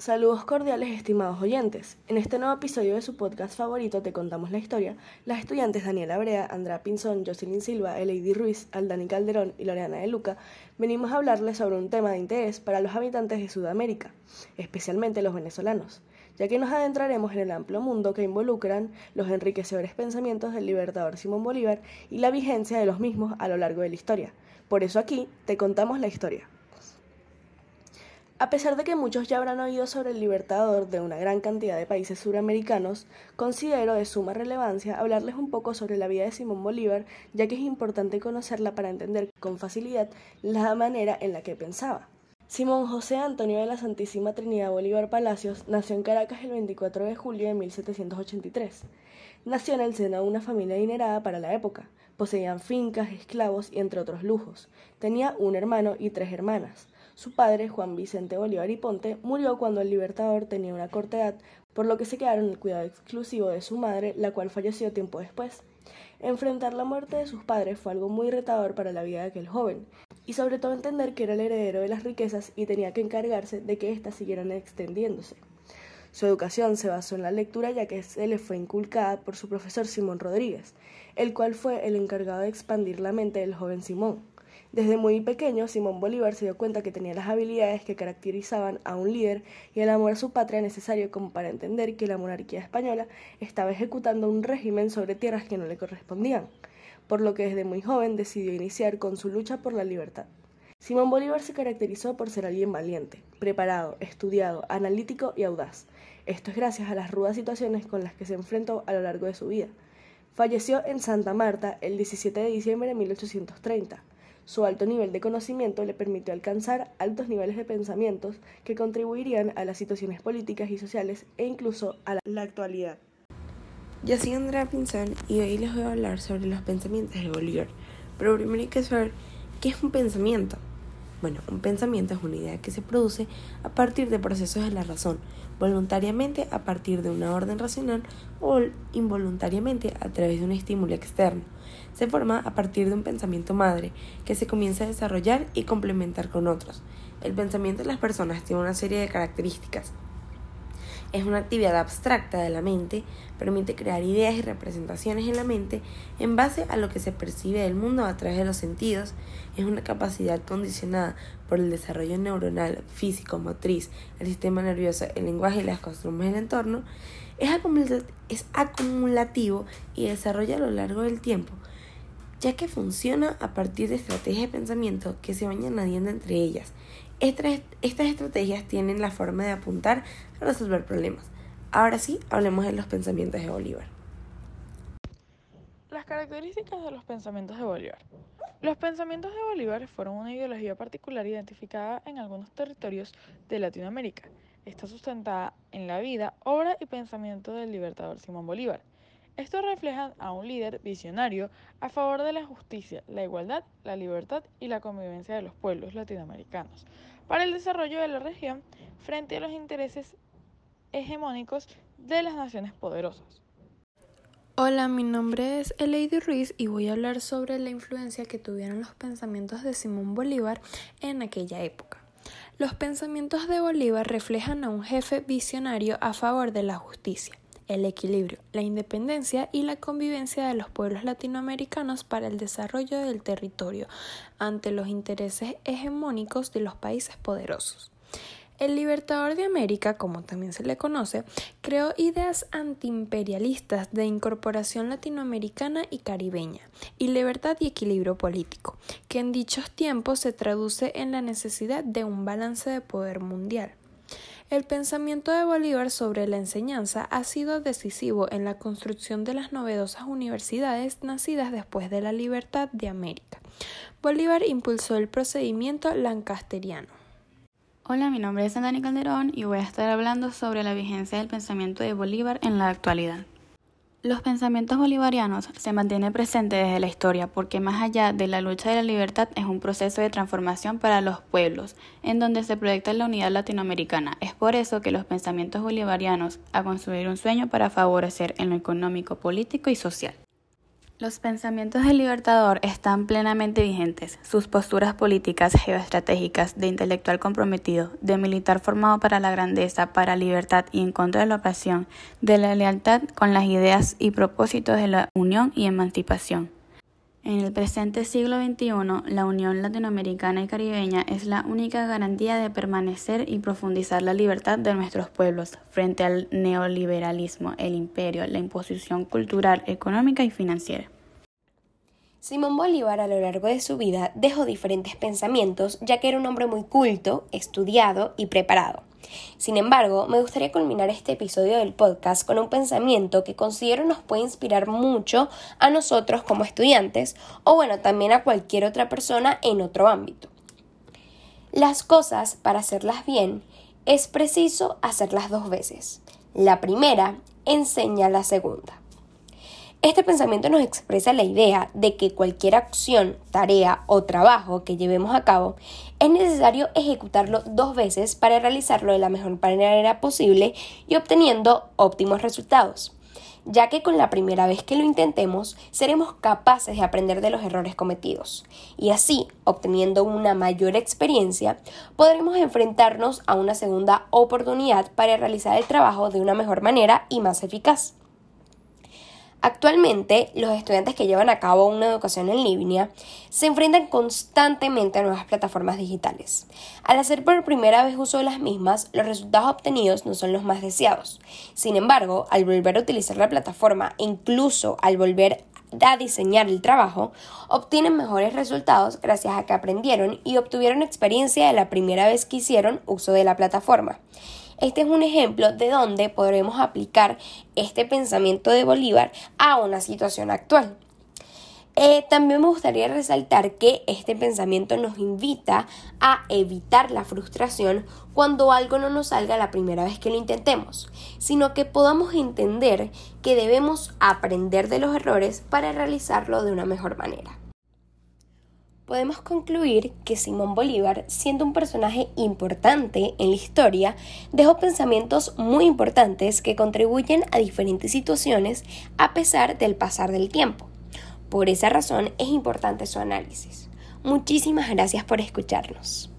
Saludos cordiales estimados oyentes. En este nuevo episodio de su podcast favorito Te contamos la historia, las estudiantes Daniela Brea, Andrea Pinzón, Jocelyn Silva, Eleidy Ruiz, Aldani Calderón y Loreana de Luca venimos a hablarles sobre un tema de interés para los habitantes de Sudamérica, especialmente los venezolanos, ya que nos adentraremos en el amplio mundo que involucran los enriquecedores pensamientos del libertador Simón Bolívar y la vigencia de los mismos a lo largo de la historia. Por eso aquí te contamos la historia. A pesar de que muchos ya habrán oído sobre el libertador de una gran cantidad de países suramericanos, considero de suma relevancia hablarles un poco sobre la vida de Simón Bolívar, ya que es importante conocerla para entender con facilidad la manera en la que pensaba. Simón José Antonio de la Santísima Trinidad Bolívar Palacios nació en Caracas el 24 de julio de 1783. Nació en el seno de una familia adinerada para la época. Poseían fincas, esclavos y entre otros lujos. Tenía un hermano y tres hermanas. Su padre, Juan Vicente Bolívar y Ponte, murió cuando el Libertador tenía una corta edad, por lo que se quedaron el cuidado exclusivo de su madre, la cual falleció tiempo después. Enfrentar la muerte de sus padres fue algo muy retador para la vida de aquel joven, y sobre todo entender que era el heredero de las riquezas y tenía que encargarse de que éstas siguieran extendiéndose. Su educación se basó en la lectura ya que se le fue inculcada por su profesor Simón Rodríguez, el cual fue el encargado de expandir la mente del joven Simón. Desde muy pequeño, Simón Bolívar se dio cuenta que tenía las habilidades que caracterizaban a un líder y el amor a su patria necesario como para entender que la monarquía española estaba ejecutando un régimen sobre tierras que no le correspondían, por lo que desde muy joven decidió iniciar con su lucha por la libertad. Simón Bolívar se caracterizó por ser alguien valiente, preparado, estudiado, analítico y audaz. Esto es gracias a las rudas situaciones con las que se enfrentó a lo largo de su vida. Falleció en Santa Marta el 17 de diciembre de 1830. Su alto nivel de conocimiento le permitió alcanzar altos niveles de pensamientos que contribuirían a las situaciones políticas y sociales e incluso a la actualidad. Yo soy Andrea Pinzón y hoy les voy a hablar sobre los pensamientos de Bolívar. Pero primero hay que saber qué es un pensamiento. Bueno, un pensamiento es una idea que se produce a partir de procesos de la razón, voluntariamente a partir de una orden racional o involuntariamente a través de un estímulo externo. Se forma a partir de un pensamiento madre que se comienza a desarrollar y complementar con otros. El pensamiento de las personas tiene una serie de características, es una actividad abstracta de la mente, permite crear ideas y representaciones en la mente en base a lo que se percibe del mundo a través de los sentidos, es una capacidad condicionada por el desarrollo neuronal, físico, motriz, el sistema nervioso, el lenguaje y las costumbres del entorno, es, acumulativo y desarrolla a lo largo del tiempo, ya que funciona a partir de estrategias de pensamiento que se van añadiendo entre ellas estas, estrategias tienen la forma de apuntar a resolver problemas. Ahora sí, hablemos de los pensamientos de Bolívar. Las características de los pensamientos de Bolívar. Los pensamientos de Bolívar fueron una ideología particular identificada en algunos territorios de Latinoamérica. Está sustentada en la vida, obra y pensamiento del libertador Simón Bolívar. Estos reflejan a un líder visionario a favor de la justicia, la igualdad, la libertad y la convivencia de los pueblos latinoamericanos, para el desarrollo de la región frente a los intereses hegemónicos de las naciones poderosas. Hola, mi nombre es Eleidy Ruiz y voy a hablar sobre la influencia que tuvieron los pensamientos de Simón Bolívar en aquella época. Los pensamientos de Bolívar reflejan a un jefe visionario a favor de la justicia, el equilibrio, la independencia y la convivencia de los pueblos latinoamericanos para el desarrollo del territorio ante los intereses hegemónicos de los países poderosos. El Libertador de América, como también se le conoce, creó ideas antiimperialistas de incorporación latinoamericana y caribeña, y libertad y equilibrio político, que en dichos tiempos se traduce en la necesidad de un balance de poder mundial. El pensamiento de Bolívar sobre la enseñanza ha sido decisivo en la construcción de las novedosas universidades nacidas después de la libertad de América. Bolívar impulsó el procedimiento lancasteriano. Hola, mi nombre es Dani Calderón y voy a estar hablando sobre la vigencia del pensamiento de Bolívar en la actualidad. Los pensamientos bolivarianos se mantienen presentes desde la historia porque más allá de la lucha de la libertad es un proceso de transformación para los pueblos, en donde se proyecta la unidad latinoamericana. Es por eso que los pensamientos bolivarianos a construir un sueño para favorecer en lo económico, político y social. Los pensamientos del Libertador están plenamente vigentes. Sus posturas políticas, geoestratégicas, de intelectual comprometido, de militar formado para la grandeza, para libertad y en contra de la opresión, de la lealtad con las ideas y propósitos de la unión y emancipación. En el presente siglo XXI, la Unión Latinoamericana y Caribeña es la única garantía de permanecer y profundizar la libertad de nuestros pueblos frente al neoliberalismo, el imperio, la imposición cultural, económica y financiera. Simón Bolívar a lo largo de su vida dejó diferentes pensamientos, ya que era un hombre muy culto, estudiado y preparado. Sin embargo, me gustaría culminar este episodio del podcast con un pensamiento que considero nos puede inspirar mucho a nosotros como estudiantes o bueno, también a cualquier otra persona en otro ámbito. Las cosas, para hacerlas bien, es preciso hacerlas dos veces. La primera enseña la segunda. Este pensamiento nos expresa la idea de que cualquier acción, tarea o trabajo que llevemos a cabo es necesario ejecutarlo dos veces para realizarlo de la mejor manera posible y obteniendo óptimos resultados, ya que con la primera vez que lo intentemos seremos capaces de aprender de los errores cometidos y así, obteniendo una mayor experiencia, podremos enfrentarnos a una segunda oportunidad para realizar el trabajo de una mejor manera y más eficaz. Actualmente, los estudiantes que llevan a cabo una educación en línea se enfrentan constantemente a nuevas plataformas digitales. Al hacer por primera vez uso de las mismas, los resultados obtenidos no son los más deseados. Sin embargo, al volver a utilizar la plataforma e incluso al volver a diseñar el trabajo, obtienen mejores resultados gracias a que aprendieron y obtuvieron experiencia de la primera vez que hicieron uso de la plataforma. Este es un ejemplo de donde podremos aplicar este pensamiento de Bolívar a una situación actual. Eh, también me gustaría resaltar que este pensamiento nos invita a evitar la frustración cuando algo no nos salga la primera vez que lo intentemos, sino que podamos entender que debemos aprender de los errores para realizarlo de una mejor manera podemos concluir que Simón Bolívar, siendo un personaje importante en la historia, dejó pensamientos muy importantes que contribuyen a diferentes situaciones a pesar del pasar del tiempo. Por esa razón es importante su análisis. Muchísimas gracias por escucharnos.